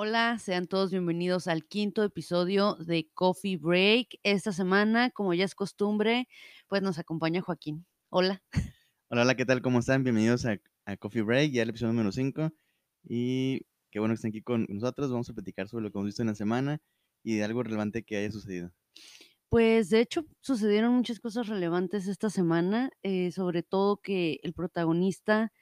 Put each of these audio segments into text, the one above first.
Hola, sean todos bienvenidos al quinto episodio de Coffee Break. Esta semana, como ya es costumbre, pues nos acompaña Joaquín. Hola. Hola, hola, ¿qué tal? ¿Cómo están? Bienvenidos a, a Coffee Break, ya el episodio número 5. Y qué bueno que estén aquí con nosotros. Vamos a platicar sobre lo que hemos visto en la semana y de algo relevante que haya sucedido. Pues de hecho sucedieron muchas cosas relevantes esta semana, eh, sobre todo que el protagonista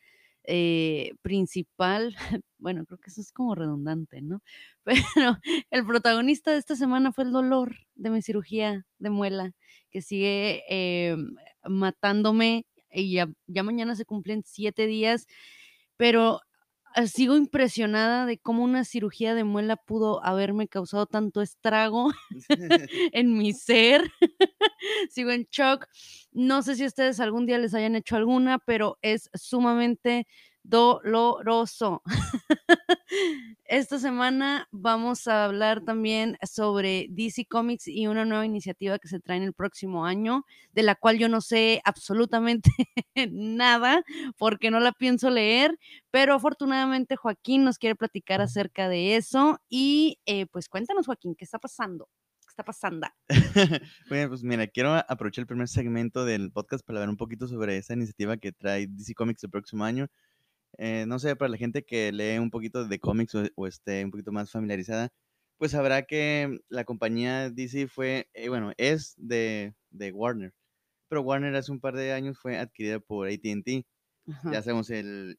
eh, principal, bueno, creo que eso es como redundante, ¿no? Pero el protagonista de esta semana fue el dolor de mi cirugía de muela, que sigue eh, matándome y ya, ya mañana se cumplen siete días, pero sigo impresionada de cómo una cirugía de muela pudo haberme causado tanto estrago en mi ser. Sigo en shock. No sé si ustedes algún día les hayan hecho alguna, pero es sumamente doloroso. Esta semana vamos a hablar también sobre DC Comics y una nueva iniciativa que se trae en el próximo año, de la cual yo no sé absolutamente nada porque no la pienso leer, pero afortunadamente Joaquín nos quiere platicar acerca de eso y eh, pues cuéntanos Joaquín, ¿qué está pasando? ¿Qué está pasando? bueno, pues mira, quiero aprovechar el primer segmento del podcast para hablar un poquito sobre esa iniciativa que trae DC Comics el próximo año. Eh, no sé, para la gente que lee un poquito de cómics o, esté un poquito más familiarizada, pues sabrá que la compañía DC fue, eh, bueno, es de, de, Warner, pero Warner hace un par de años fue adquirida por ATT. Ya sabemos el, el,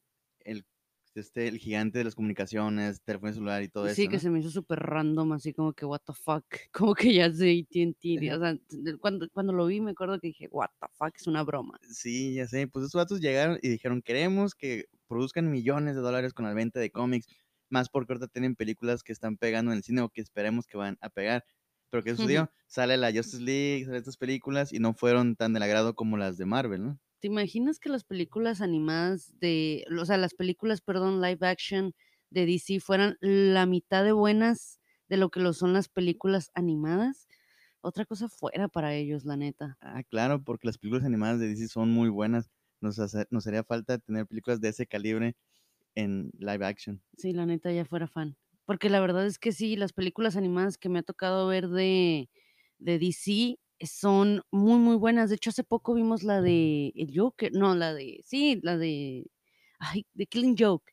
este, el gigante de las comunicaciones, teléfono celular y todo eso. Sí, que se me hizo súper random, así como que, what the fuck, como que ya es de ATT. O sea, cuando, cuando lo vi me acuerdo que dije, what the fuck, es una broma. Sí, ya sé, pues esos datos llegaron y dijeron, queremos que produzcan millones de dólares con la venta de cómics, más porque ahorita tienen películas que están pegando en el cine o que esperemos que van a pegar. Pero ¿qué sucedió? Sale la Justice League, sale estas películas y no fueron tan del agrado como las de Marvel, ¿no? ¿Te imaginas que las películas animadas de, o sea, las películas, perdón, live action de DC fueran la mitad de buenas de lo que lo son las películas animadas? Otra cosa fuera para ellos, la neta. Ah, claro, porque las películas animadas de DC son muy buenas nos, nos haría falta tener películas de ese calibre en live action. Sí, la neta ya fuera fan. Porque la verdad es que sí, las películas animadas que me ha tocado ver de, de DC son muy, muy buenas. De hecho, hace poco vimos la de El Joker, no, la de, sí, la de, ay, de Killing Joke.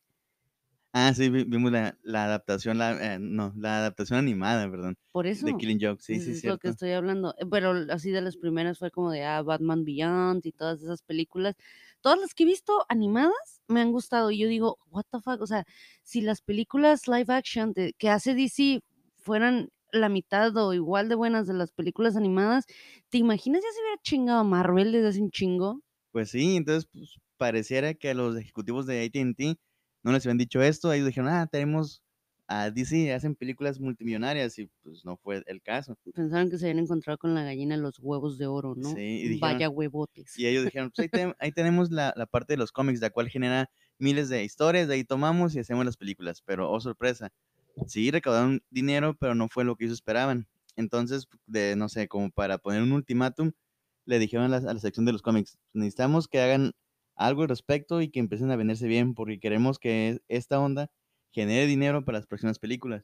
Ah, sí, vimos la, la adaptación, la, eh, no, la adaptación animada, perdón. Por eso. De Killing Joke, sí, sí, Es lo que estoy hablando. Eh, pero así de las primeras fue como de ah, Batman Beyond y todas esas películas. Todas las que he visto animadas me han gustado. Y yo digo, what the fuck, o sea, si las películas live action que hace DC fueran la mitad o igual de buenas de las películas animadas, ¿te imaginas ya se hubiera chingado Marvel desde hace un chingo? Pues sí, entonces pues, pareciera que a los ejecutivos de AT&T no les habían dicho esto, ellos dijeron, ah, tenemos a DC, hacen películas multimillonarias y pues no fue el caso. Pensaron que se habían encontrado con la gallina los huevos de oro, ¿no? Sí, Vaya huevotes. Y ellos dijeron, pues ahí, tenemos la, parte de los cómics, la cual genera miles de historias, de ahí tomamos y hacemos las películas, pero oh sorpresa, sí recaudaron dinero, pero no fue lo que ellos esperaban. Entonces, de, no sé, como para poner un ultimátum, le dijeron a la, a la sección de los cómics, necesitamos que hagan algo al respecto y que empiecen a venderse bien, porque queremos que esta onda genere dinero para las próximas películas.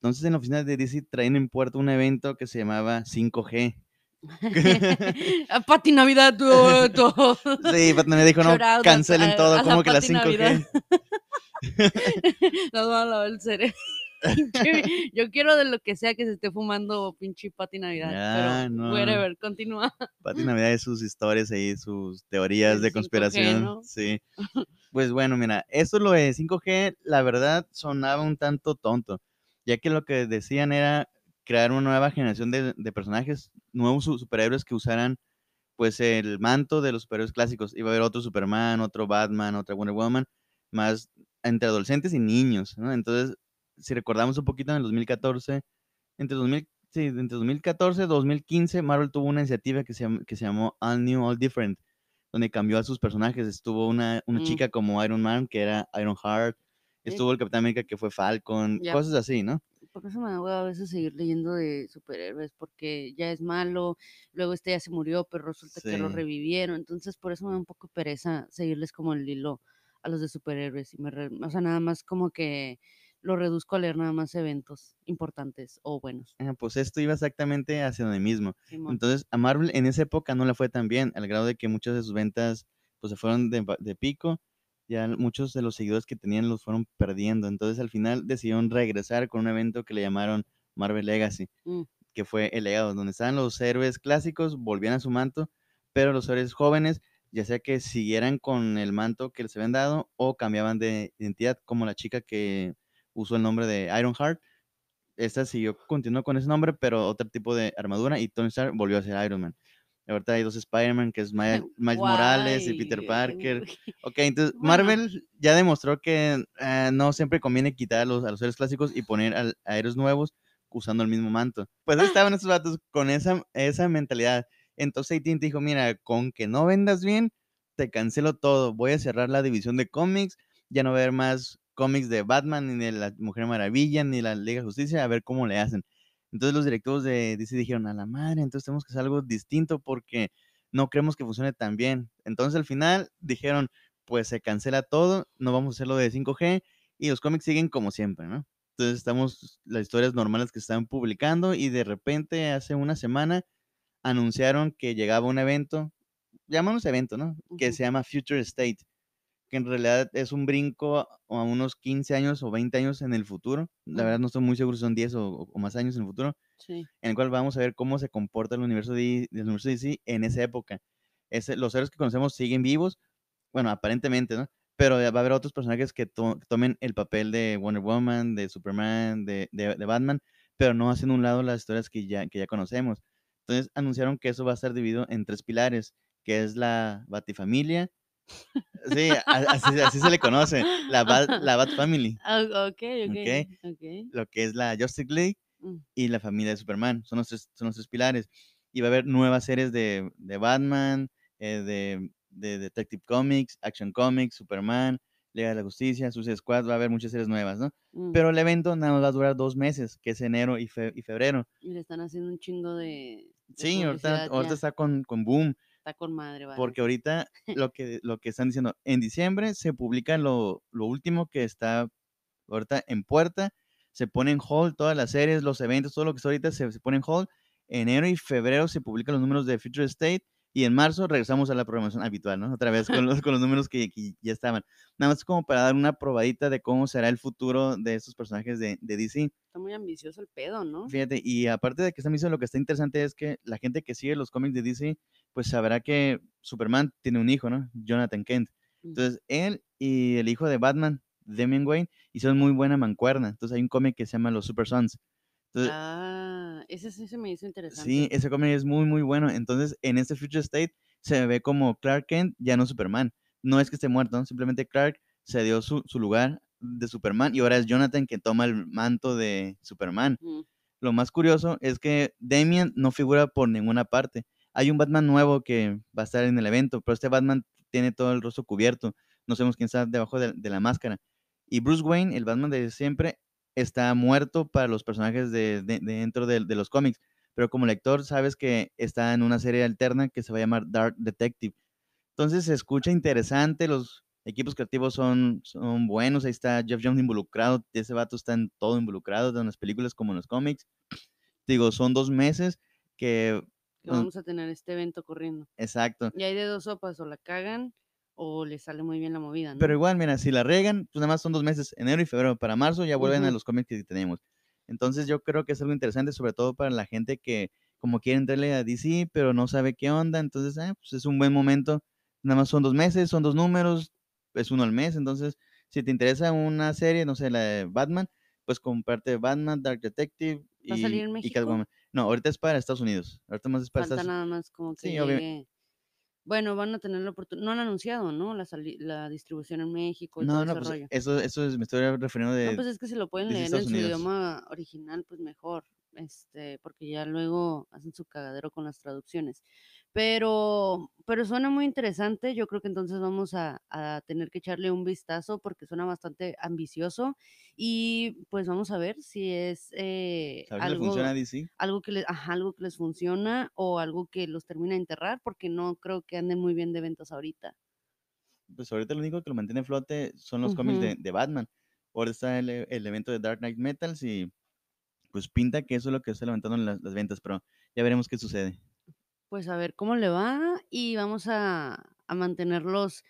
Entonces en la oficina de DC traen en puerto un evento que se llamaba 5G. Pati Navidad, todo. Sí, Pati Navidad dijo, no, cancelen todo, como que la 5G. Nos va a lavar el cerebro. yo quiero de lo que sea que se esté fumando pinche Pati Navidad. pero no. whatever, continúa. Pati Navidad y sus historias ahí, sus teorías de conspiración. Sí. Pues bueno, mira, esto lo de 5G, la verdad sonaba un tanto tonto, ya que lo que decían era crear una nueva generación de, de personajes, nuevos superhéroes que usaran pues el manto de los superhéroes clásicos. Iba a haber otro Superman, otro Batman, otra Wonder Woman, más entre adolescentes y niños, ¿no? Entonces si recordamos un poquito, en el 2014, entre, 2000, sí, entre 2014 y 2015, Marvel tuvo una iniciativa que se, que se llamó All New, All Different, donde cambió a sus personajes. Estuvo una, una mm. chica como Iron Man, que era Iron Heart, estuvo el Capitán América, que fue Falcon, cosas así, ¿no? Por eso me da a veces seguir leyendo de superhéroes, porque ya es malo, luego este ya se murió, pero resulta que lo revivieron, entonces por eso me da un poco pereza seguirles como el hilo a los de superhéroes, y me o sea, nada más como que lo reduzco a leer nada más eventos importantes o buenos. Ah, pues esto iba exactamente hacia donde mismo. Entonces, a Marvel en esa época no le fue tan bien, al grado de que muchas de sus ventas pues se fueron de, de pico, ya muchos de los seguidores que tenían los fueron perdiendo. Entonces, al final decidieron regresar con un evento que le llamaron Marvel Legacy, mm. que fue el legado, donde estaban los héroes clásicos, volvían a su manto, pero los héroes jóvenes, ya sea que siguieran con el manto que les habían dado o cambiaban de identidad, como la chica que usó el nombre de Ironheart. Esta siguió, continuó con ese nombre, pero otro tipo de armadura y Tony Stark volvió a ser Iron Man. Ahorita hay dos Spider-Man, que es Miles, Morales y Peter Parker. Ok, entonces Marvel ya demostró que eh, no siempre conviene quitar a los, a los héroes clásicos y poner a, héroes nuevos usando el mismo manto. Pues estaban estos vatos con esa, esa mentalidad. Entonces AT&T dijo, mira, con que no vendas bien, te cancelo todo. Voy a cerrar la división de cómics. Ya no va a haber más cómics de Batman, ni de la Mujer Maravilla, ni la Liga de Justicia. A ver cómo le hacen. Entonces los directivos de DC dijeron, a la madre, entonces tenemos que hacer algo distinto porque no creemos que funcione tan bien. Entonces al final dijeron, pues se cancela todo, no vamos a hacerlo de 5G y los cómics siguen como siempre, ¿no? Entonces estamos las historias normales que están publicando y de repente hace una semana anunciaron que llegaba un evento, llamamos evento, ¿no? Que se llama Future State que en realidad es un brinco a unos 15 años o 20 años en el futuro. La verdad no estoy muy seguro si son 10 o, más años en el futuro. En el cual vamos a ver cómo se comporta el universo de, el universo DC en esa época. los héroes que conocemos siguen vivos, bueno, aparentemente, ¿no? Pero va a haber otros personajes que, tomen el papel de Wonder Woman, de Superman, de, de, Batman, pero no hacen un lado las historias que ya, que ya conocemos. Entonces anunciaron que eso va a estar dividido en tres pilares, que es la Batifamilia, Sí, así, se le conoce, la Bat, la Bat Family. Ah, ok, ok. Lo que es la Justice League mm. y la familia de Superman, son los tres, son los tres pilares. Y va a haber nuevas series de, de Batman, eh, de, de, Detective Comics, Action Comics, Superman, Liga de la Justicia, Suicide Squad, va a haber muchas series nuevas, ¿no? Mm. Pero el evento nada más va a durar dos meses, que es enero y, y febrero. Y le están haciendo un chingo de... sí, ahorita, ahorita, está con, con boom. Con madre, Porque ahorita lo que, lo que están diciendo, en diciembre se publica lo, lo último que está ahorita en puerta, se pone en hold todas las series, los eventos, todo lo que está ahorita se, se pone en hold. Enero y febrero se publican los números de Future State y en marzo regresamos a la programación habitual, ¿no? Otra vez con los, con los números que, ya estaban. Nada más como para dar una probadita de cómo será el futuro de estos personajes de, de, DC. Está muy ambicioso el pedo, ¿no? Fíjate, y aparte de que está ambicioso, lo que está interesante es que la gente que sigue los cómics de DC, pues sabrá que Superman tiene un hijo, ¿no? Jonathan Kent. Entonces, él y el hijo de Batman, Damian Wayne, hicieron muy buena mancuerna. Entonces, hay un cómic que se llama Los Super Sons. Ah, ese sí se me hizo interesante. Sí, ese cómic es muy, muy bueno. Entonces, en este Future State se ve como Clark Kent, ya no Superman. No es que esté muerto, simplemente Clark se dio su, lugar de Superman y ahora es Jonathan que toma el manto de Superman. Lo más curioso es que Damian no figura por ninguna parte. Hay un Batman nuevo que va a estar en el evento, pero este Batman tiene todo el rostro cubierto. No sabemos quién está debajo de, la máscara. Y Bruce Wayne, el Batman de siempre, está muerto para los personajes de, dentro de, los cómics. Pero como lector sabes que está en una serie alterna que se va a llamar Dark Detective. Entonces se escucha interesante, los equipos creativos son, son buenos, ahí está Jeff Jones involucrado, ese vato está en todo involucrado, tanto en las películas como en los cómics. Digo, son dos meses que vamos a tener este evento corriendo. Exacto. Y hay de dos sopas, o la cagan o le sale muy bien la movida, ¿no? Pero igual, mira, si la regan, pues nada más son dos meses, enero y febrero. Para marzo ya vuelven a los cómics que tenemos. Entonces yo creo que es algo interesante, sobre todo para la gente que como quiere entrarle a DC, pero no sabe qué onda. Entonces, eh, pues es un buen momento. Nada más son dos meses, son dos números, es uno al mes. Entonces, si te interesa una serie, no sé, la de Batman, pues comparte Batman, Dark Detective y, ¿Va a salir en México? No, ahorita es para Estados Unidos. Ahorita más es para Falta nada más como que sí, Bueno, van a tener la oportunidad. No han anunciado, ¿no? La, la distribución en México y no, todo no, ese pues rollo. Eso, eso es, me estoy refiriendo de. No, pues es que si lo pueden leer en su idioma original, pues mejor. Este, porque ya luego hacen su cagadero con las traducciones. Pero, pero suena muy interesante. Yo creo que entonces vamos a, tener que echarle un vistazo porque suena bastante ambicioso. Y pues vamos a ver si es eh, algo, algo, que les, algo que les funciona o algo que los termina de enterrar, porque no creo que anden muy bien de ventas ahorita. Pues ahorita lo único que lo mantiene flote son los cómics de, Batman. ahora está el, evento de Dark Knight Metals y pues pinta que eso es lo que está levantando las, las ventas, pero ya veremos qué sucede. Pues a ver cómo le va y vamos a, a mantenerlos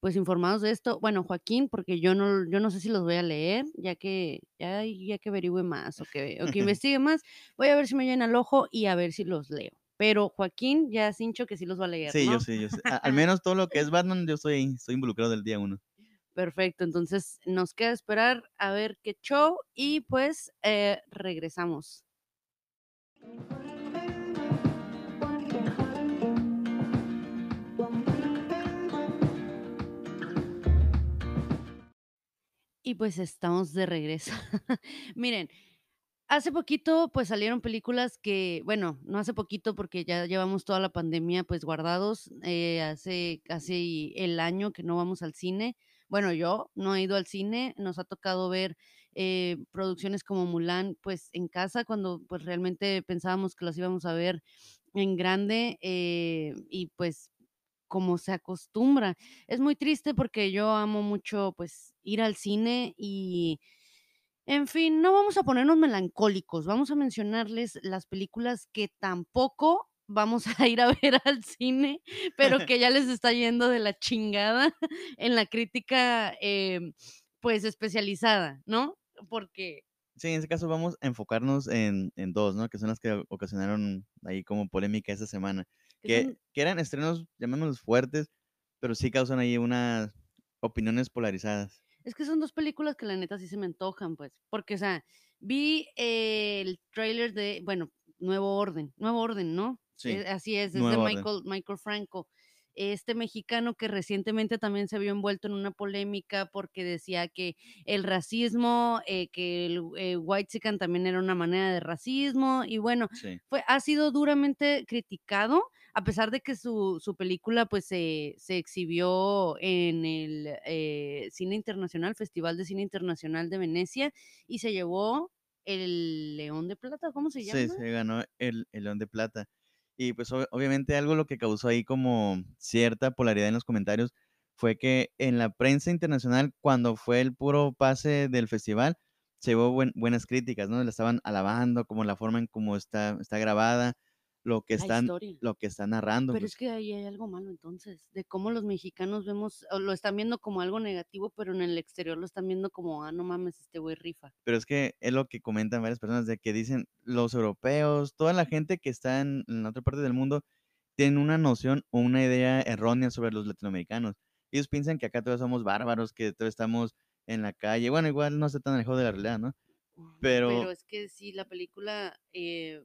pues informados de esto. Bueno, Joaquín, porque yo no, yo no sé si los voy a leer, ya que, ya, ya que averigüe más o que, o que investigue más, voy a ver si me llena el ojo y a ver si los leo. Pero Joaquín ya hincho que sí los va a leer. Sí, yo sí, yo sí. al menos todo lo que es Batman, yo estoy, estoy involucrado del día uno. Perfecto, entonces nos queda esperar a ver qué show y pues eh, regresamos. Y pues estamos de regreso. Miren, hace poquito pues salieron películas que, bueno, no hace poquito porque ya llevamos toda la pandemia pues guardados, eh, hace casi el año que no vamos al cine. Bueno, yo no he ido al cine, nos ha tocado ver eh, producciones como Mulan pues en casa cuando pues realmente pensábamos que las íbamos a ver en grande eh, y pues como se acostumbra. Es muy triste porque yo amo mucho pues ir al cine y, en fin, no vamos a ponernos melancólicos, vamos a mencionarles las películas que tampoco vamos a ir a ver al cine, pero que ya les está yendo de la chingada en la crítica, em, pues especializada, ¿no? Porque... Sí, en ese caso vamos a enfocarnos en, en dos, ¿no? Que son las que ocasionaron ahí como polémica esta semana. Que, eran estrenos, llamémoslos fuertes, pero sí causan ahí unas opiniones polarizadas. Es que son dos películas que la neta sí se me antojan, pues. Porque, o sea, vi el tráiler de, bueno, Nuevo Orden, Nuevo Orden, ¿no? Sí. Eh, así es, es de Michael, Michael Franco este mexicano que recientemente también se vio envuelto en una polémica porque decía que el racismo, eh, que el eh, white chican también era una manera de racismo y bueno, fue, ha sido duramente criticado a pesar de que su, su película pues se, se, exhibió en el eh, Cine Internacional, Festival de Cine Internacional de Venecia y se llevó el León de Plata, ¿cómo se llama? Sí, se ganó el, el León de Plata. Y pues obviamente algo lo que causó ahí como cierta polaridad en los comentarios fue que en la prensa internacional, cuando fue el puro pase del festival, se llevó buenas críticas, ¿no? Le estaban alabando como la forma en cómo está, está grabada, lo que están lo que están narrando. Pero es pues. que ahí hay algo malo entonces, de cómo los mexicanos vemos, o lo están viendo como algo negativo, pero en el exterior lo están viendo como, ah, no mames, este güey rifa. Pero es que es lo que comentan varias personas, de que dicen los europeos, toda la gente que está en, la otra parte del mundo, tienen una noción o una idea errónea sobre los latinoamericanos. Ellos piensan que acá todos somos bárbaros, que todos estamos en la calle. Bueno, igual no está tan lejos de la realidad, ¿no? Pero, pero es que sí, la película... Eh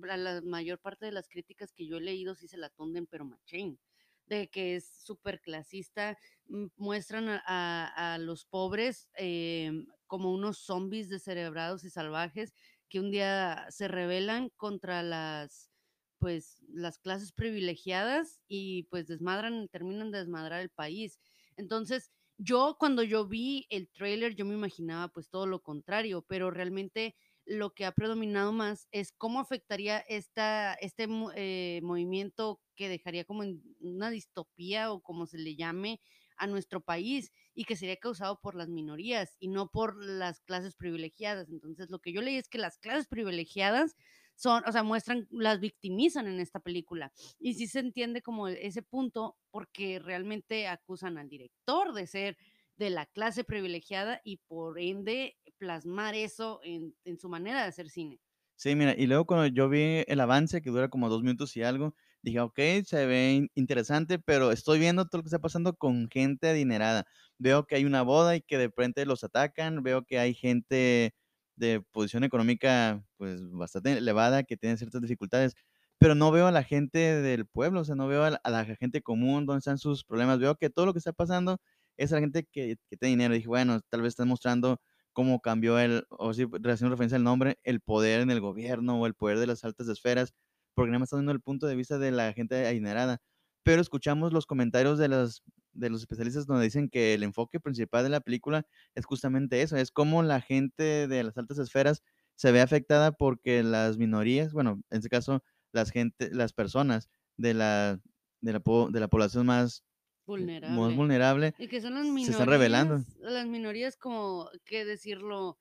la mayor parte de las críticas que yo he leído sí se la tunden, pero machín, de que es súper clasista, mm, muestran a, los pobres em, como unos zombies descerebrados y salvajes que un día se rebelan contra las pues las clases privilegiadas y pues desmadran, terminan de desmadrar el país. Entonces, yo cuando yo vi el trailer, yo me imaginaba pues todo lo contrario, pero realmente lo que ha predominado más es cómo afectaría esta, este eh, movimiento que dejaría como una distopía o como se le llame a nuestro país y que sería causado por las minorías y no por las clases privilegiadas. Entonces, lo que yo leí es que las clases privilegiadas son, o sea, muestran, las victimizan en esta película. Y sí se entiende como ese punto porque realmente acusan al director de ser de la clase privilegiada y por ende plasmar eso en, su manera de hacer cine. Sí, mira, y luego cuando yo vi el avance que dura como dos minutos y algo, dije, ok, se ve interesante, pero estoy viendo todo lo que está pasando con gente adinerada. Veo que hay una boda y que de frente los atacan, veo que hay gente de posición económica pues bastante elevada que tiene ciertas dificultades, pero no veo a la gente del pueblo, o sea, no veo a la, a la gente común, dónde están sus problemas, veo que todo lo que está pasando es la gente que, que tiene dinero. dije, bueno, tal vez están mostrando cómo cambió el, o si haciendo referencia al nombre, el poder en el gobierno o el poder de las altas esferas, porque nada más está dando el punto de vista de la gente adinerada. Pero escuchamos los comentarios de los, de los especialistas donde dicen que el enfoque principal de la película es justamente eso, es cómo la gente de las altas esferas se ve afectada porque las minorías, bueno, en este caso, las gente, las personas de la, de la, de la población más vulnerable. vulnerable. Y que son las minorías. Se están revelando. Las minorías, como, ¿qué decirlo?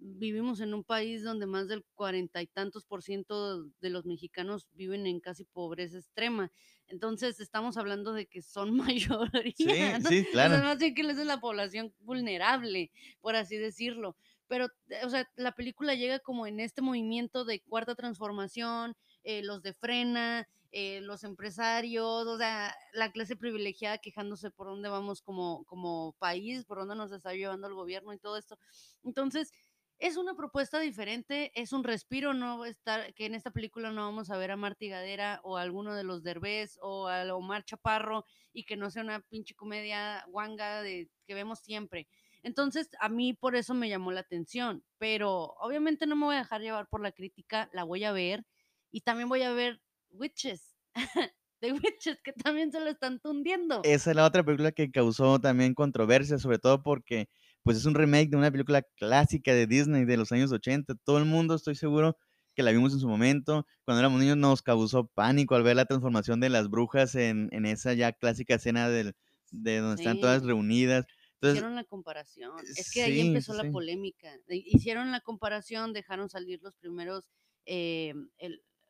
vivimos en un país donde más del cuarenta y tantos por ciento de los mexicanos viven en casi pobreza extrema. Entonces estamos hablando de que son mayoría. Sí, sí, claro. O más bien que es la población vulnerable, por así decirlo. Pero, eh, o sea, la película llega como en este movimiento de cuarta transformación, eh, los de frena, eh, los empresarios, o sea, la clase privilegiada quejándose por dónde vamos como, como país, por dónde nos está llevando el gobierno y todo esto. Entonces, es una propuesta diferente, es un respiro, no estar, que en esta película no vamos a ver a Marty Gadera o a alguno de los Derbez o a Omar Chaparro y que no sea una pinche comedia guanga que vemos siempre. Entonces, a mí por eso me llamó la atención, pero obviamente no me voy a dejar llevar por la crítica, la voy a ver y también voy a ver Witches. de Witches, que también se lo están tundiendo. Esa es la otra película que causó también controversia, sobre todo porque pues es un remake de una película clásica de Disney de los años 80. Todo el mundo, estoy seguro, que la vimos en su momento. Cuando éramos niños nos causó pánico al ver la transformación de las brujas en, esa ya clásica escena del, de donde están todas reunidas. Hicieron la comparación. Es que ahí empezó la polémica. Hicieron la comparación, dejaron salir los primeros, eh,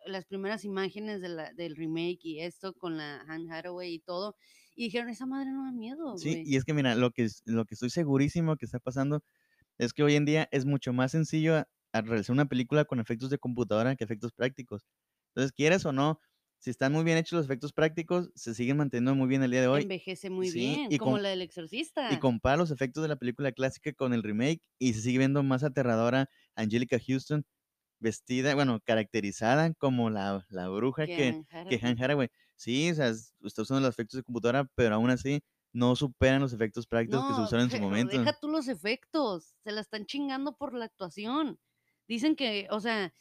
las primeras imágenes del remake y esto con la Han Hathaway y todo. Y dijeron, esa madre no da miedo. Sí, y es que mira, lo que, lo que estoy segurísimo que está pasando es que hoy en día es mucho más sencillo realizar una película con efectos de computadora que efectos prácticos. Entonces, quieres o no, si están muy bien hechos los efectos prácticos, se siguen manteniendo muy bien el día de hoy. Envejece muy bien, como la del exorcista. Y compara los efectos de la película clásica con el remake y se sigue viendo más aterradora Angelica Houston vestida, bueno, caracterizada como la, bruja que, que Han Haraway. Sí, o sea, está usando los efectos de computadora, pero aún así no superan los efectos prácticos que se usaron en su momento. Deja tú los efectos, se la están chingando por la actuación. Dicen que, o sea,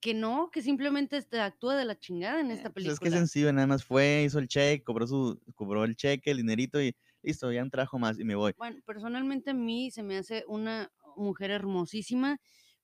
que no, que simplemente este, actúa de la chingada en esta película. Eh, pues es que sencillo, nada más fue, hizo el cheque, cobró su, cobró el cheque, el dinerito y listo, ya un trajo más y me voy. Bueno, personalmente a mí se me hace una mujer hermosísima,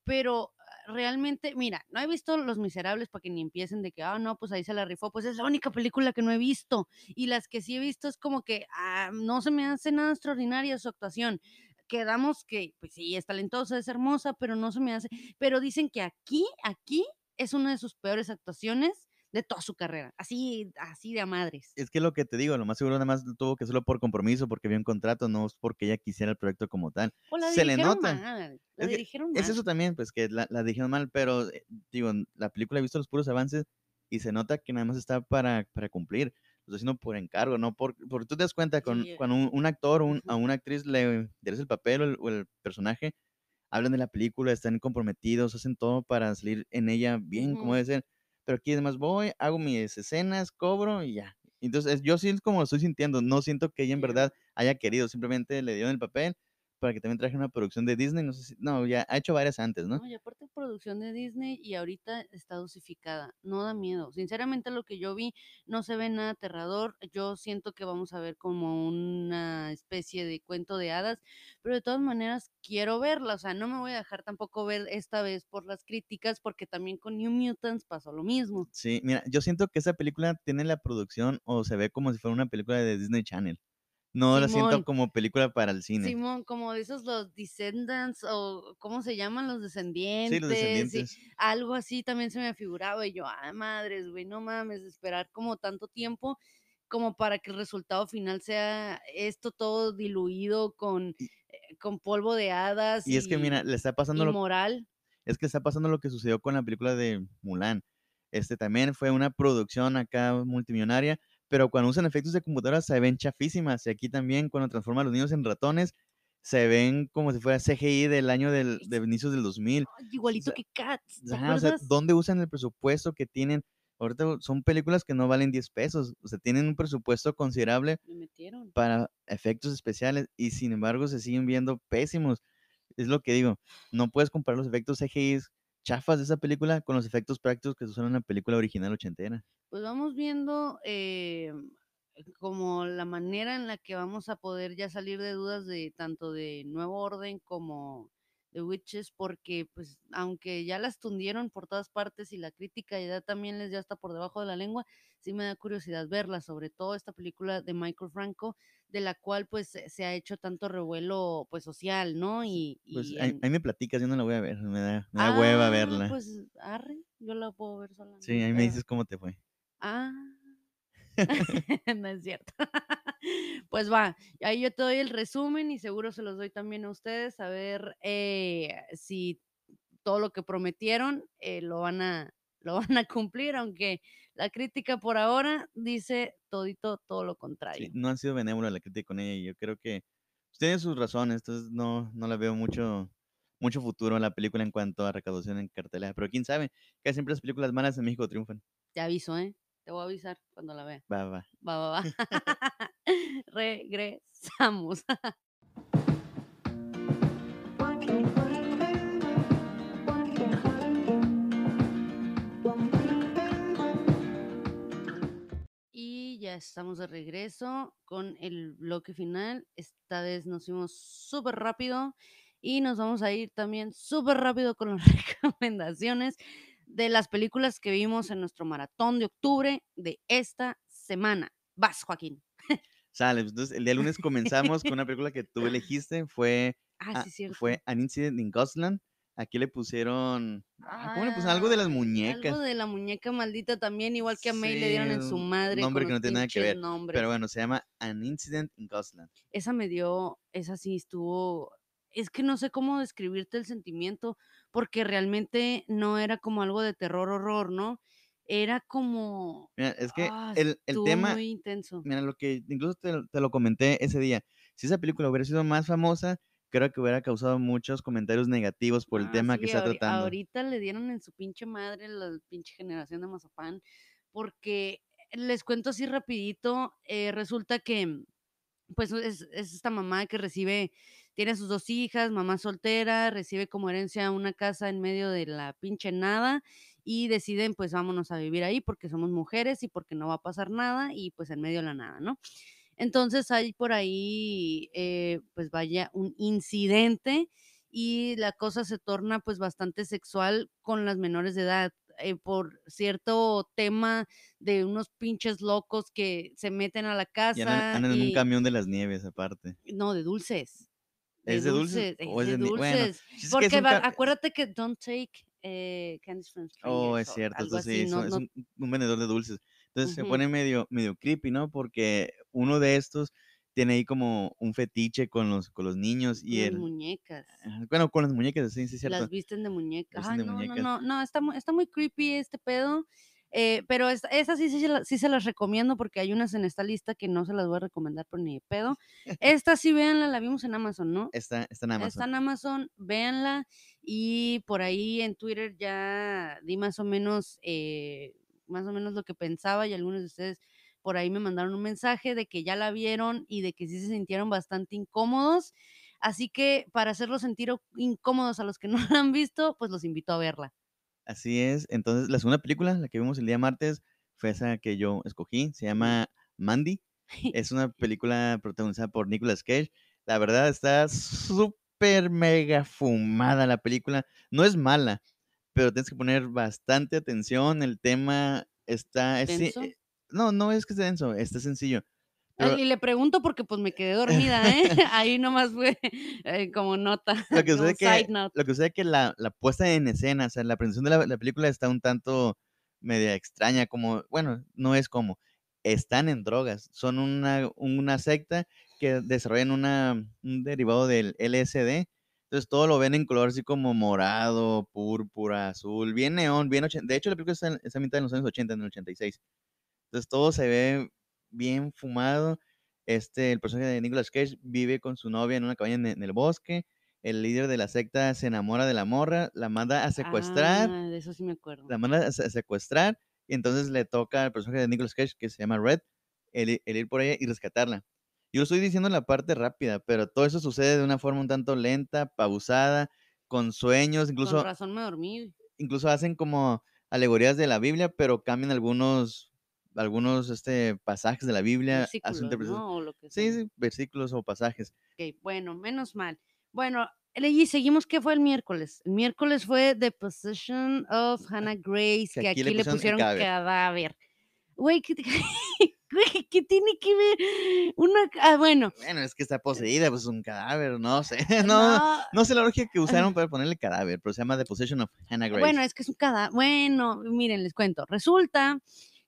pero realmente, mira, no he visto Los Miserables para que ni empiecen de que, ah, no, pues ahí se la rifó, pues es la única película que no he visto. Y las que sí he visto es como que ah, no se me hace nada extraordinaria su actuación. Quedamos que, pues sí, es talentosa, es hermosa, pero no se me hace. Pero dicen que aquí, aquí es una de sus peores actuaciones de toda su carrera, así, así de a madres. Es que lo que te digo, lo más seguro nada más tuvo que hacerlo por compromiso, porque había un contrato, no es porque ella quisiera el proyecto como tal. Se le nota. Mal, la es dirigieron Es eso también, pues que la, la dijeron mal, pero eh, digo, la película ha visto los puros avances y se nota que nada más está para, para cumplir. Lo haciendo por encargo, ¿no? Por, porque tú te das cuenta, con, cuando un, actor o a una actriz le des el papel o el, personaje, hablan de la película, están comprometidos, hacen todo para salir en ella bien, como debe ser pero aquí además voy, hago mis escenas, cobro y ya. Entonces, yo sí como lo estoy sintiendo, no siento que ella en verdad haya querido, simplemente le dieron el papel para que también traje una producción de Disney, no sé si, no, ya ha hecho varias antes, ¿no? No, y aparte producción de Disney y ahorita está dosificada, no da miedo. Sinceramente lo que yo vi no se ve nada aterrador, yo siento que vamos a ver como una especie de cuento de hadas, pero de todas maneras quiero verla, o sea, no me voy a dejar tampoco ver esta vez por las críticas porque también con New Mutants pasó lo mismo. Sí, mira, yo siento que esa película tiene la producción o se ve como si fuera una película de Disney Channel. No la siento como película para el cine. Simón, como esos los Descendants o ¿cómo se llaman? Los descendientes. Sí, los descendientes. algo así también se me ha figurado y yo, ah, madres, güey, no mames, esperar como tanto tiempo como para que el resultado final sea esto todo diluido con, eh, con polvo de hadas. Y, es que mira, le está pasando lo moral. Es que está pasando lo que sucedió con la película de Mulan. Este también fue una producción acá multimillonaria pero cuando usan efectos de computadora se ven chafísimas. Y aquí también, cuando transforman a los niños en ratones, se ven como si fuera CGI del año del, de inicios del 2000. igualito que Cats. ¿dónde usan el presupuesto que tienen? Ahorita son películas que no valen 10 pesos. O sea, tienen un presupuesto considerable para efectos especiales y sin embargo se siguen viendo pésimos. Es lo que digo, no puedes comparar los efectos CGI chafas de esa película con los efectos prácticos que se usan en la película original ochentera. Pues vamos viendo eh, como la manera en la que vamos a poder ya salir de dudas de tanto de Nuevo Orden como The Witches, porque pues aunque ya las tundieron por todas partes y la crítica ya también les ya está por debajo de la lengua, sí me da curiosidad verla, sobre todo esta película de Michael Franco, de la cual pues se ha hecho tanto revuelo pues social, ¿no? Y, pues ahí, me platicas, yo no la voy a ver, me da, me da hueva ah, verla. Pues arre, yo la puedo ver sola. Sí, ahí me dices cómo te fue. Ah, no es cierto. pues va, ahí yo te doy el resumen y seguro se los doy también a ustedes a ver eh, si todo lo que prometieron eh, lo, van a, lo van a cumplir, aunque la crítica por ahora dice todito todo lo contrario. no han sido benévola la crítica con ella y yo creo que tiene sus razones, entonces no, no la veo mucho mucho futuro en la película en cuanto a recaudación en cartelera, pero quién sabe, que siempre las películas malas en México triunfan. Te aviso, ¿eh? Te voy a avisar cuando la vea. Va, va. Va, va, va. Regresamos. ya estamos de regreso con el bloque final. Esta vez nos fuimos súper rápido y nos vamos a ir también súper rápido con las recomendaciones de las películas que vimos en nuestro maratón de octubre de esta semana. Vas, Joaquín. Sale, pues, entonces el día lunes comenzamos con una película que tú elegiste, fue, ah, sí, fue An Incident in Gosland. Aquí le pusieron, ah, ¿cómo le pusieron? Algo de las muñecas. Algo de la muñeca maldita también, igual que a May le dieron en su madre. Nombre que no tiene nada que ver. Pero bueno, se llama An Incident in Gosland. Esa me dio, esa sí estuvo es que no sé cómo describirte el sentimiento, porque realmente no era como algo de terror, horror, ¿no? Era como... Mira, es que ah, el, el tema... Muy intenso. Mira, lo que incluso te, te, lo comenté ese día. Si esa película hubiera sido más famosa, creo que hubiera causado muchos comentarios negativos por el ah, tema que está tratando. Ahorita le dieron en su pinche madre la pinche generación de Mazapán, porque les cuento así rapidito, eh, resulta que pues es, es, esta mamá que recibe tiene sus dos hijas, mamá soltera, recibe como herencia una casa en medio de la pinche nada y deciden pues vámonos a vivir ahí porque somos mujeres y porque no va a pasar nada y pues en medio de la nada, ¿no? Entonces hay por ahí eh, pues vaya un incidente y la cosa se torna pues bastante sexual con las menores de edad. Eh, por cierto tema de unos pinches locos que se meten a la casa. Y andan, en un camión de las nieves aparte. No, de dulces. ¿Es de dulces? ¿O es de, dulces? Porque acuérdate que don't take eh, candies from Oh, es cierto, entonces sí, es un, vendedor de dulces. Entonces se pone medio, medio creepy, ¿no? Porque uno de estos tiene ahí como un fetiche con los, con los niños y las muñecas. Bueno, con las muñecas, sí, sí, cierto. Las visten de muñecas. no, no, no, no, está, está muy creepy este pedo. Eh, pero esas sí, sí, se las recomiendo porque hay unas en esta lista que no se las voy a recomendar por ni de pedo. Esta sí, véanla, la vimos en Amazon, ¿no? Está, está en Amazon. Está en Amazon, véanla. Y por ahí en Twitter ya di más o menos, eh, más o menos lo que pensaba y algunos de ustedes por ahí me mandaron un mensaje de que ya la vieron y de que sí se sintieron bastante incómodos. Así que para hacerlos sentir incómodos a los que no la han visto, pues los invito a verla. Así es. Entonces, la segunda película, la que vimos el día martes, fue esa que yo escogí. Se llama Mandy. Es una película protagonizada por Nicolas Cage. La verdad está súper mega fumada la película. No es mala, pero tienes que poner bastante atención. El tema está... Eh, no, no es que esté denso, está sencillo. y le pregunto porque pues me quedé dormida, ¿eh? Ahí nomás fue eh, como nota. Lo que sucede que, lo que, que la, la, puesta en escena, o sea, la presentación de la, película está un tanto media extraña, como, bueno, no es como, están en drogas, son una, una secta que desarrollan una, un derivado del LSD, entonces todo lo ven en color así como morado, púrpura, azul, bien neón, bien... De hecho, la película está, está a mitad de los años 80, en el 86. Entonces todo se ve bien fumado. Este, el personaje de Nicolas Cage vive con su novia en una cabaña en, el bosque. El líder de la secta se enamora de la morra, la manda a secuestrar. Ah, de eso sí me acuerdo. La manda a, secuestrar y entonces le toca al personaje de Nicolas Cage, que se llama Red, el, ir por ella y rescatarla. Yo estoy diciendo la parte rápida, pero todo eso sucede de una forma un tanto lenta, pausada, con sueños, incluso... Con razón me dormí. Incluso hacen como alegorías de la Biblia, pero cambian algunos algunos este, pasajes de la Biblia. Versículos, ¿no? sí, sí, versículos o pasajes. Ok, bueno, menos mal. Bueno, Y seguimos, ¿qué fue el miércoles? El miércoles fue The Possession of Hannah Grace, que, aquí, le pusieron, cadáver. Güey, ¿qué, ¿qué, tiene que ver? Una, ah, bueno. Bueno, es que está poseída, pues un cadáver, no sé. No, no, sé la lógica que usaron para ponerle cadáver, pero se llama The Possession of Hannah Grace. Bueno, es que es un cadáver. Bueno, miren, les cuento. Resulta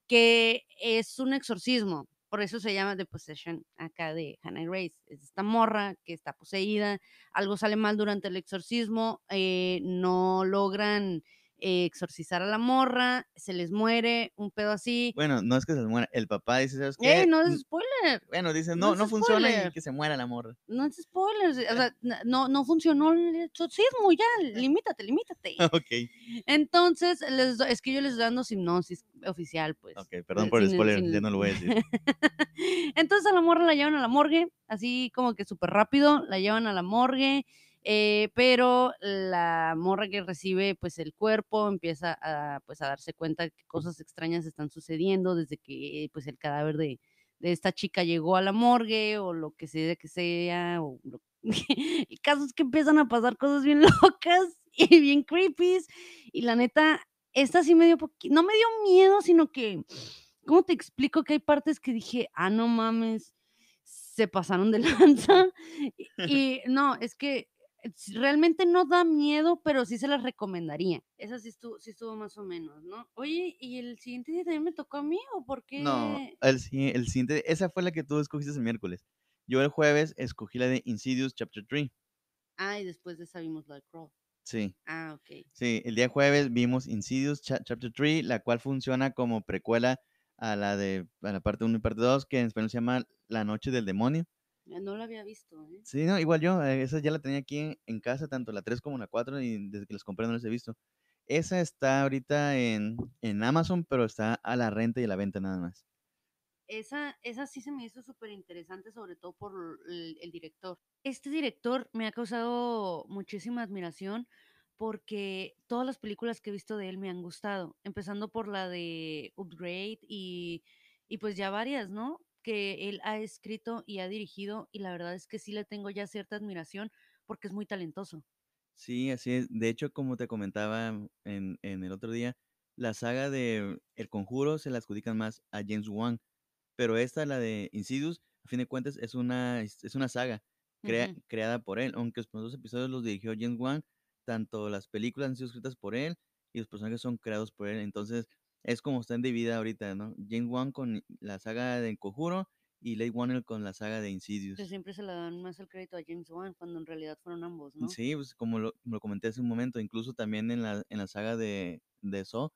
que es un exorcismo por eso se llama The Possession acá de Hannah Grace. Es esta morra que está poseída, algo sale mal durante el exorcismo, eh, no logran eh, exorcizar a la morra, se les muere, un pedo así. Bueno, no es que se les muera, el papá dice, ¿sabes qué? ¡Eh, no es spoiler! Bueno, dice, no, no, funciona y que se muera la morra. No es spoiler, o sea, no, no funcionó el exorcismo, ya, limítate, limítate. ok. Entonces, les, es que yo les estoy dando hipnosis oficial, pues. Ok, perdón por el spoiler, ya no lo voy a decir. Entonces a la morra la llevan a la morgue, así como que súper rápido, la llevan a la morgue, eh, pero la morra que recibe pues el cuerpo empieza a, pues, a darse cuenta que cosas extrañas están sucediendo desde que pues el cadáver de, esta chica llegó a la morgue o lo que sea que sea, o el caso es que empiezan a pasar cosas bien locas y bien creepy y la neta, esta sí me dio, no me dio miedo, sino que, ¿cómo te explico que hay partes que dije, ah, no mames, se pasaron de lanza? y no, es que realmente no da miedo, pero sí se las recomendaría. Esa sí estuvo, sí estuvo más o menos, ¿no? Oye, ¿y el siguiente día también me tocó a mí o por qué? No, el, el siguiente, esa fue la que tú escogiste el miércoles. Yo el jueves escogí la de Insidious Chapter 3. Ah, y después de esa vimos la de Crawl. Sí. Ah, ok. Sí, el día jueves vimos Insidious Chapter 3, la cual funciona como precuela a la de a la parte 1 y parte 2, que en español se llama La Noche del Demonio. No la había visto, ¿eh? Sí, no, igual yo, eh, esa ya la tenía aquí en, casa, tanto la 3 como la 4, y desde que las compré no las he visto. Esa está ahorita en, Amazon, pero está a la renta y a la venta nada más. Esa, esa sí se me hizo súper interesante, sobre todo por el, el, director. Este director me ha causado muchísima admiración porque todas las películas que he visto de él me han gustado, empezando por la de Upgrade y, y pues ya varias, ¿no? Que él ha escrito y ha dirigido y la verdad es que sí le tengo ya cierta admiración porque es muy talentoso. Sí, así es. De hecho, como te comentaba en, el otro día, la saga de El Conjuro se la adjudican más a James Wan, pero esta, la de Insidious, a fin de cuentas, es una, es una saga creada por él, aunque los primeros episodios los dirigió James Wan, tanto las películas han sido escritas por él y los personajes son creados por él. Entonces, es como está en vida ahorita, ¿no? James Wan con la saga de Conjuro y Late Warner con la saga de Insidious. Que siempre se le dan más el crédito a James Wan cuando en realidad fueron ambos, ¿no? Sí, pues como lo, comenté hace un momento, incluso también en la, en la saga de, de Saw,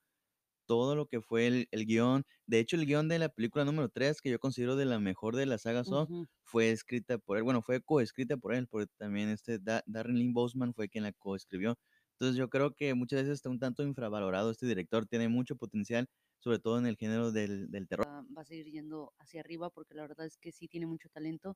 todo lo que fue el, el, guion, de hecho el guion de la película número 3, que yo considero de la mejor de la saga Saw, fue escrita por él, bueno, fue coescrita por él, porque también este Darren Lynn Boseman fue quien la coescribió. Entonces yo creo que muchas veces está un tanto infravalorado este director, tiene mucho potencial, sobre todo en el género del, terror. Va a seguir yendo hacia arriba porque la verdad es que sí tiene mucho talento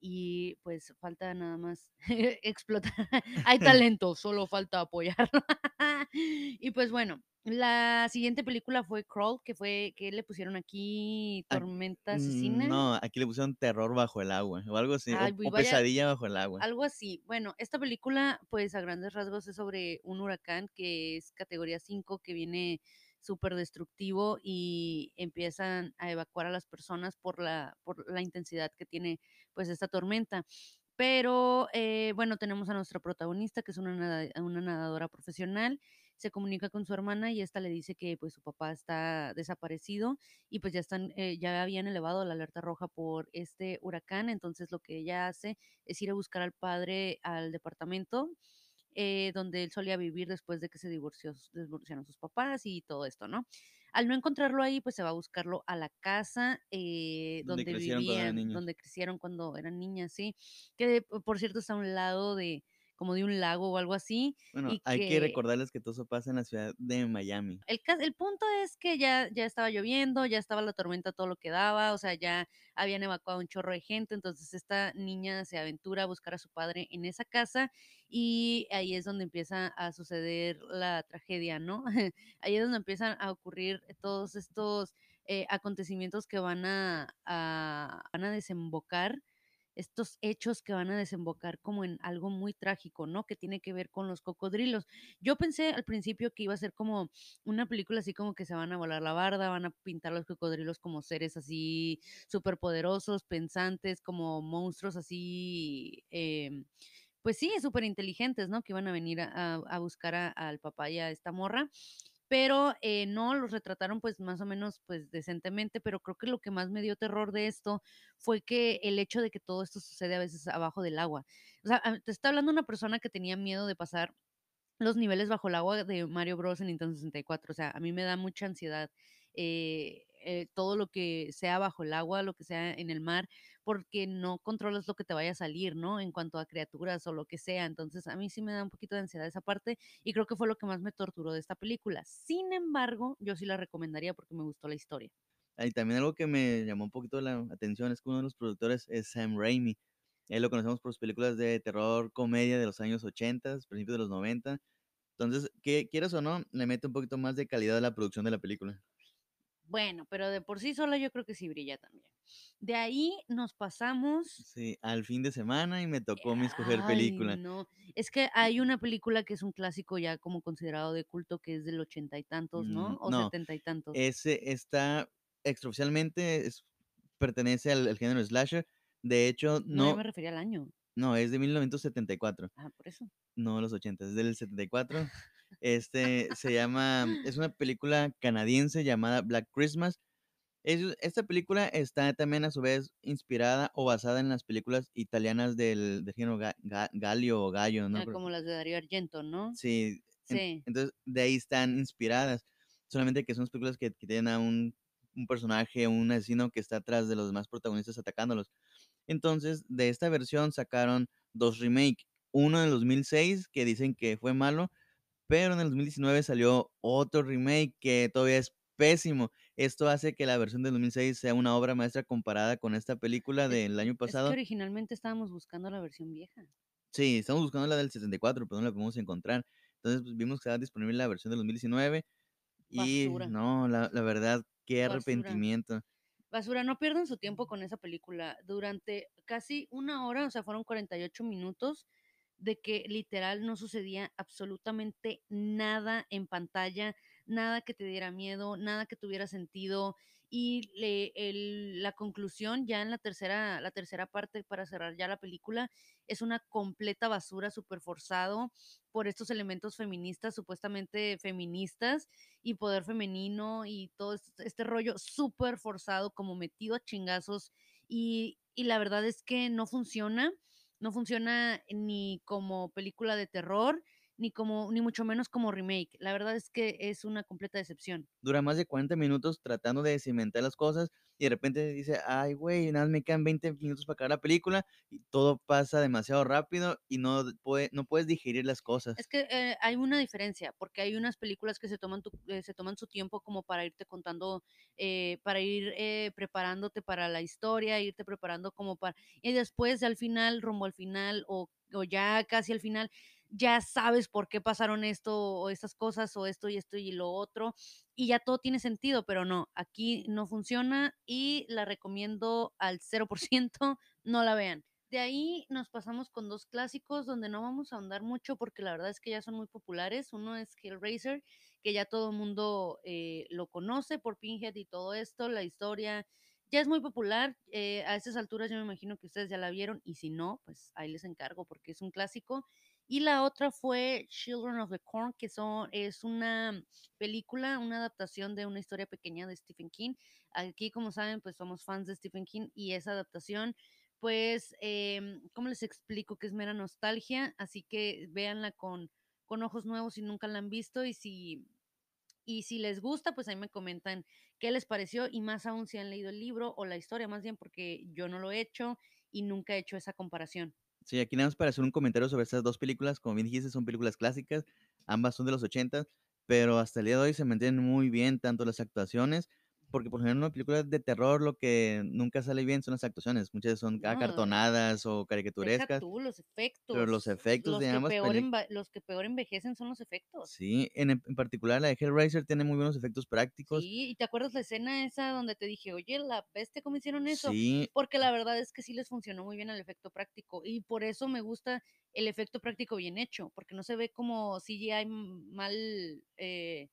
y pues falta nada más explotar. Hay talento, solo falta apoyarlo. y pues bueno, la siguiente película fue Crawl, que fue, que le pusieron aquí? Tormenta mm, asesina. No, aquí le pusieron terror bajo el agua, o algo así, o, pesadilla bajo el agua. Algo así. Bueno, esta película, pues a grandes rasgos es sobre un huracán que es categoría 5, que viene súper destructivo y empiezan a evacuar a las personas por la, por la intensidad que tiene pues esta tormenta. Pero eh, bueno, tenemos a nuestra protagonista, que es una, una nadadora profesional se comunica con su hermana y esta le dice que pues su papá está desaparecido y pues ya están eh, ya habían elevado la alerta roja por este huracán entonces lo que ella hace es ir a buscar al padre al departamento eh, donde él solía vivir después de que se divorció, divorciaron sus papás y todo esto, ¿no? Al no encontrarlo ahí, pues se va a buscarlo a la casa eh, donde, vivían, donde crecieron cuando eran niñas, sí. Que por cierto está a un lado de, como de un lago o algo así. Bueno, hay que, recordarles que todo eso pasa en la ciudad de Miami. El, el punto es que ya, ya estaba lloviendo, ya estaba la tormenta todo lo que daba, o sea, ya habían evacuado un chorro de gente, entonces esta niña se aventura a buscar a su padre en esa casa y ahí es donde empieza a suceder la tragedia, ¿no? ahí es donde empiezan a ocurrir todos estos eh, acontecimientos que van a, a, van a desembocar estos hechos que van a desembocar como en algo muy trágico, ¿no? Que tiene que ver con los cocodrilos. Yo pensé al principio que iba a ser como una película así como que se van a volar la barda, van a pintar los cocodrilos como seres así superpoderosos, pensantes, como monstruos así, em, pues sí, súper inteligentes, ¿no? Que iban a venir a, a buscar al papá y a esta morra pero eh, no, los retrataron pues más o menos pues decentemente, pero creo que lo que más me dio terror de esto fue que el hecho de que todo esto sucede a veces abajo del agua. O sea, te está hablando una persona que tenía miedo de pasar los niveles bajo el agua de Mario Bros. en Nintendo 64. O sea, a mí me da mucha ansiedad eh, eh, todo lo que sea bajo el agua, lo que sea en el mar, porque no controlas lo que te vaya a salir, ¿no? En cuanto a criaturas o lo que sea. Entonces, a mí sí me da un poquito de ansiedad esa parte y creo que fue lo que más me torturó de esta película. Sin embargo, yo sí la recomendaría porque me gustó la historia. Y también algo que me llamó un poquito la atención es que uno de los productores es Sam Raimi. Él lo conocemos por sus películas de terror, comedia de los años 80, principios de los 90. Entonces, que quieras o no, le mete un poquito más de calidad a la producción de la película. Bueno, pero de por sí sola yo creo que sí brilla también. De ahí nos pasamos. Sí, al fin de semana y me tocó mi escoger película. No, es que hay una película que es un clásico ya como considerado de culto que es del ochenta y tantos, ¿no? Mm, o setenta y tantos. Ese está extraoficialmente pertenece al, género slasher. De hecho, no. No me refería al año. No, es de 1974. Ah, por eso. No, los 80, es del 74. Este se llama, es una película canadiense llamada Black Christmas. esta película está también a su vez inspirada o basada en las películas italianas del, género Galio o Gallo, ¿no? Ah, como las de Dario Argento, ¿no? Sí. sí. entonces, de ahí están inspiradas. Solamente que son películas que, tienen a un, un, personaje, un asesino que está atrás de los demás protagonistas atacándolos. Entonces, de esta versión sacaron dos remakes. Uno en el 2006 que dicen que fue malo, pero en el 2019 salió otro remake que todavía es pésimo. Esto hace que la versión del 2006 sea una obra maestra comparada con esta película del año pasado. Es que originalmente estábamos buscando la versión vieja. Sí, estamos buscando la del 74, pero no la podemos encontrar. Entonces pues, vimos que estaba disponible la versión del 2019 y no, la, verdad, qué arrepentimiento. Basura, no pierdan su tiempo con esa película. Durante casi una hora, o sea, fueron 48 minutos, de que literal no sucedía absolutamente nada en pantalla, nada que te diera miedo, nada que tuviera sentido y la conclusión ya en la tercera, la tercera parte para cerrar ya la película es una completa basura súper forzado por estos elementos feministas, supuestamente feministas y poder femenino y todo este, rollo súper forzado como metido a chingazos y la verdad es que no funciona no funciona ni como película de terror, ni como ni mucho menos como remake. La verdad es que es una completa decepción. Dura más de 40 minutos tratando de cimentar las cosas y de repente dice, ay, güey, nada, me quedan 20 minutos para acabar la película y todo pasa demasiado rápido y no, puede, no puedes digerir las cosas. Es que eh, hay una diferencia, porque hay unas películas que se toman, eh, se toman su tiempo como para irte contando, eh, para ir preparándote para la historia, irte preparando como para... Y después, al final, rumbo al final o o ya casi al final, ya sabes por qué pasaron esto o estas cosas o esto y esto y lo otro y ya todo tiene sentido, pero no, aquí no funciona y la recomiendo al 0%, no la vean. De ahí nos pasamos con dos clásicos donde no vamos a ahondar mucho porque la verdad es que ya son muy populares. Uno es Hellraiser, que ya todo el mundo eh, lo conoce por Pinhead y todo esto, la historia ya es muy popular. Eh, a estas alturas yo me imagino que ustedes ya la vieron y si no, pues ahí les encargo porque es un clásico. Y la otra fue Children of the Corn, que son, es una película, una adaptación de una historia pequeña de Stephen King. Aquí, como saben, pues somos fans de Stephen King y esa adaptación, pues, eh, ¿cómo les explico? Que es mera nostalgia, así que véanla con, con ojos nuevos si nunca la han visto y si y si les gusta, pues ahí me comentan qué les pareció y más aún si han leído el libro o la historia, más bien porque yo no lo he hecho y nunca he hecho esa comparación. Sí, aquí nada más para hacer un comentario sobre estas dos películas. Como bien dijiste, son películas clásicas, ambas son de los 80, pero hasta el día de hoy se mantienen muy bien tanto las actuaciones porque por ejemplo en una película de terror lo que nunca sale bien son las actuaciones, muchas son acartonadas o caricaturescas. tú, los efectos. Pero los efectos los de peor Los que peor envejecen son los efectos. Sí, en, en, particular la de Hellraiser tiene muy buenos efectos prácticos. Sí, y te acuerdas la escena esa donde te dije, oye, la peste, ¿cómo hicieron eso? Sí. Porque la verdad es que sí les funcionó muy bien el efecto práctico y por eso me gusta el efecto práctico bien hecho, porque no se ve como CGI mal... Eh,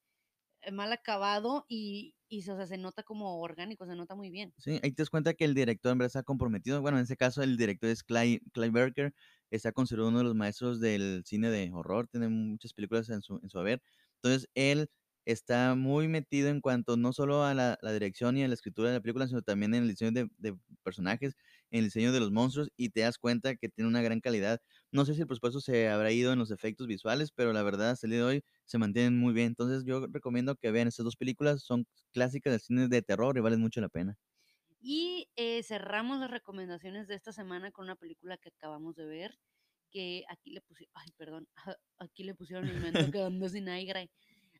mal acabado y, y se nota como orgánico, se nota muy bien. Sí, ahí te das cuenta que el director en verdad está comprometido. Bueno, en ese caso el director es Clive, Clive Barker, está considerado uno de los maestros del cine de horror, tiene muchas películas en su, en su haber. Entonces, él está muy metido en cuanto no solo a la, dirección y a la escritura de la película, sino también en el diseño de, personajes, en el diseño de los monstruos, y te das cuenta que tiene una gran calidad. No sé si el presupuesto se habrá ido en los efectos visuales, pero la verdad, hasta el día de hoy se mantienen muy bien. Entonces yo recomiendo que vean estas dos películas, son clásicas del cine de terror y valen mucho la pena. Y eh, cerramos las recomendaciones de esta semana con una película que acabamos de ver, que aquí le pusieron, ay, perdón, aquí le pusieron el momento quedando sin aire.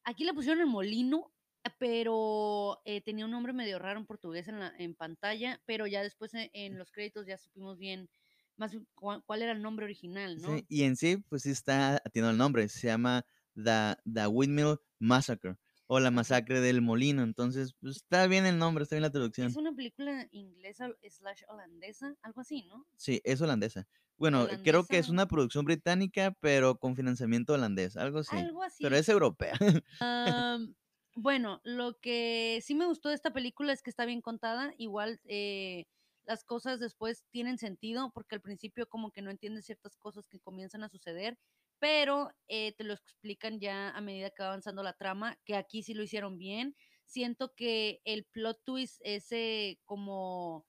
Aquí le pusieron el molino, pero eh, tenía un nombre medio raro en portugués en, la, en pantalla, pero ya después en, los créditos ya supimos bien más cuál, era el nombre original, ¿no? Sí, y en sí, pues sí está teniendo el nombre, se llama The, The Windmill Massacre o la masacre del molino. Entonces, pues, está bien el nombre, está bien la traducción. Es una película inglesa slash holandesa, algo así, ¿no? Sí, es holandesa. Bueno, creo que es una producción británica, pero con financiamiento holandés, algo así. Algo así. Pero es europea. bueno, lo que sí me gustó de esta película es que está bien contada. Igual eh, las cosas después tienen sentido, porque al principio como que no entiendes ciertas cosas que comienzan a suceder pero eh, te lo explican ya a medida que va avanzando la trama, que aquí sí lo hicieron bien. Siento que el plot twist, ese como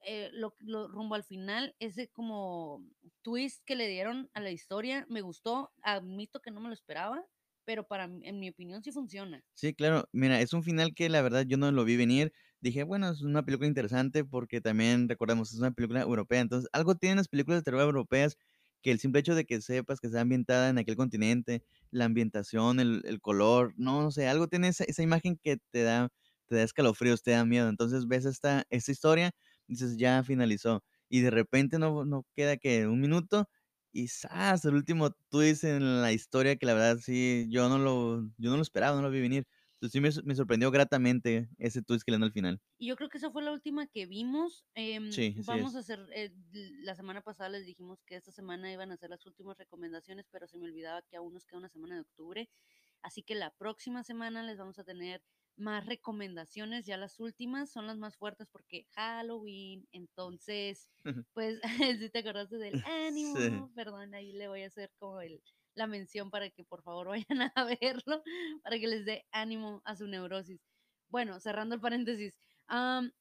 eh, lo, rumbo al final, ese como twist que le dieron a la historia, me gustó. Admito que no me lo esperaba, pero para en mi opinión sí funciona. Sí, claro. Mira, es un final que la verdad yo no lo vi venir. Dije, bueno, es una película interesante porque también recordamos, es una película europea. Entonces, algo tienen las películas de terror europeas que el simple hecho de que sepas que está ambientada en aquel continente, la ambientación, el, color, no, no sé, algo tiene esa, imagen que te da, te da escalofríos, te da miedo. Entonces ves esta, esta historia, dices, ya finalizó. Y de repente no, no queda que un minuto y ¡zas! El último twist en la historia que la verdad sí, yo no lo, yo no lo esperaba, no lo vi venir. Entonces sí me, sorprendió gratamente ese twist que le dan al final. Y yo creo que esa fue la última que vimos. Em, sí, vamos a hacer, eh, la semana pasada les dijimos que esta semana iban a ser las últimas recomendaciones, pero se me olvidaba que aún nos queda una semana de octubre. Así que la próxima semana les vamos a tener más recomendaciones, ya las últimas son las más fuertes porque Halloween, entonces, pues, si te acordaste del ánimo, perdón, ahí le voy a hacer como el, la mención para que por favor vayan a verlo, para que les dé ánimo a su neurosis. Bueno, cerrando el paréntesis,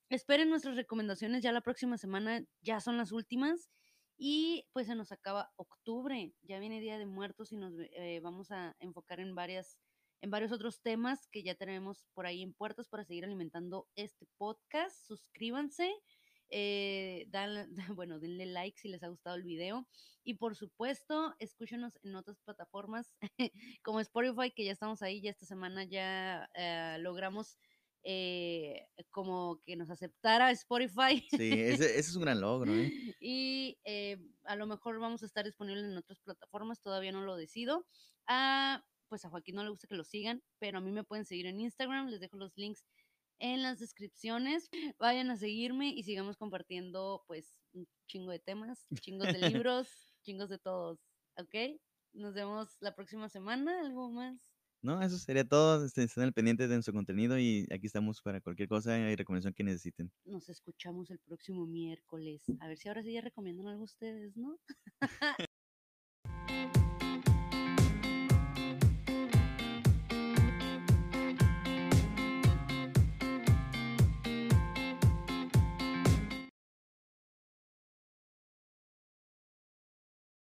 esperen nuestras recomendaciones ya la próxima semana, ya son las últimas. Y pues se nos acaba octubre, ya viene Día de Muertos y nos eh, vamos a enfocar en varias en varios otros temas que ya tenemos por ahí en puertas para seguir alimentando este podcast. Suscríbanse, eh, dan, bueno, denle like si les ha gustado el video. Y por supuesto, escúchenos en otras plataformas como Spotify, que ya estamos ahí, ya esta semana ya eh, logramos eh, como que nos aceptara Spotify. Sí, ese, es un gran logro. Y a lo mejor vamos a estar disponibles en otras plataformas, todavía no lo decido. Ah, pues a Joaquín no le gusta que lo sigan, pero a mí me pueden seguir en Instagram, les dejo los links en las descripciones. Vayan a seguirme y sigamos compartiendo pues un chingo de temas, chingos de libros, chingos de todos, ¿ok? Nos vemos la próxima semana, ¿algo más? No, eso sería todo. Este, estén al pendiente de nuestro contenido y aquí estamos para cualquier cosa y recomendación que necesiten. Nos escuchamos el próximo miércoles. A ver si ahora sí ya recomiendan algo ustedes, ¿no?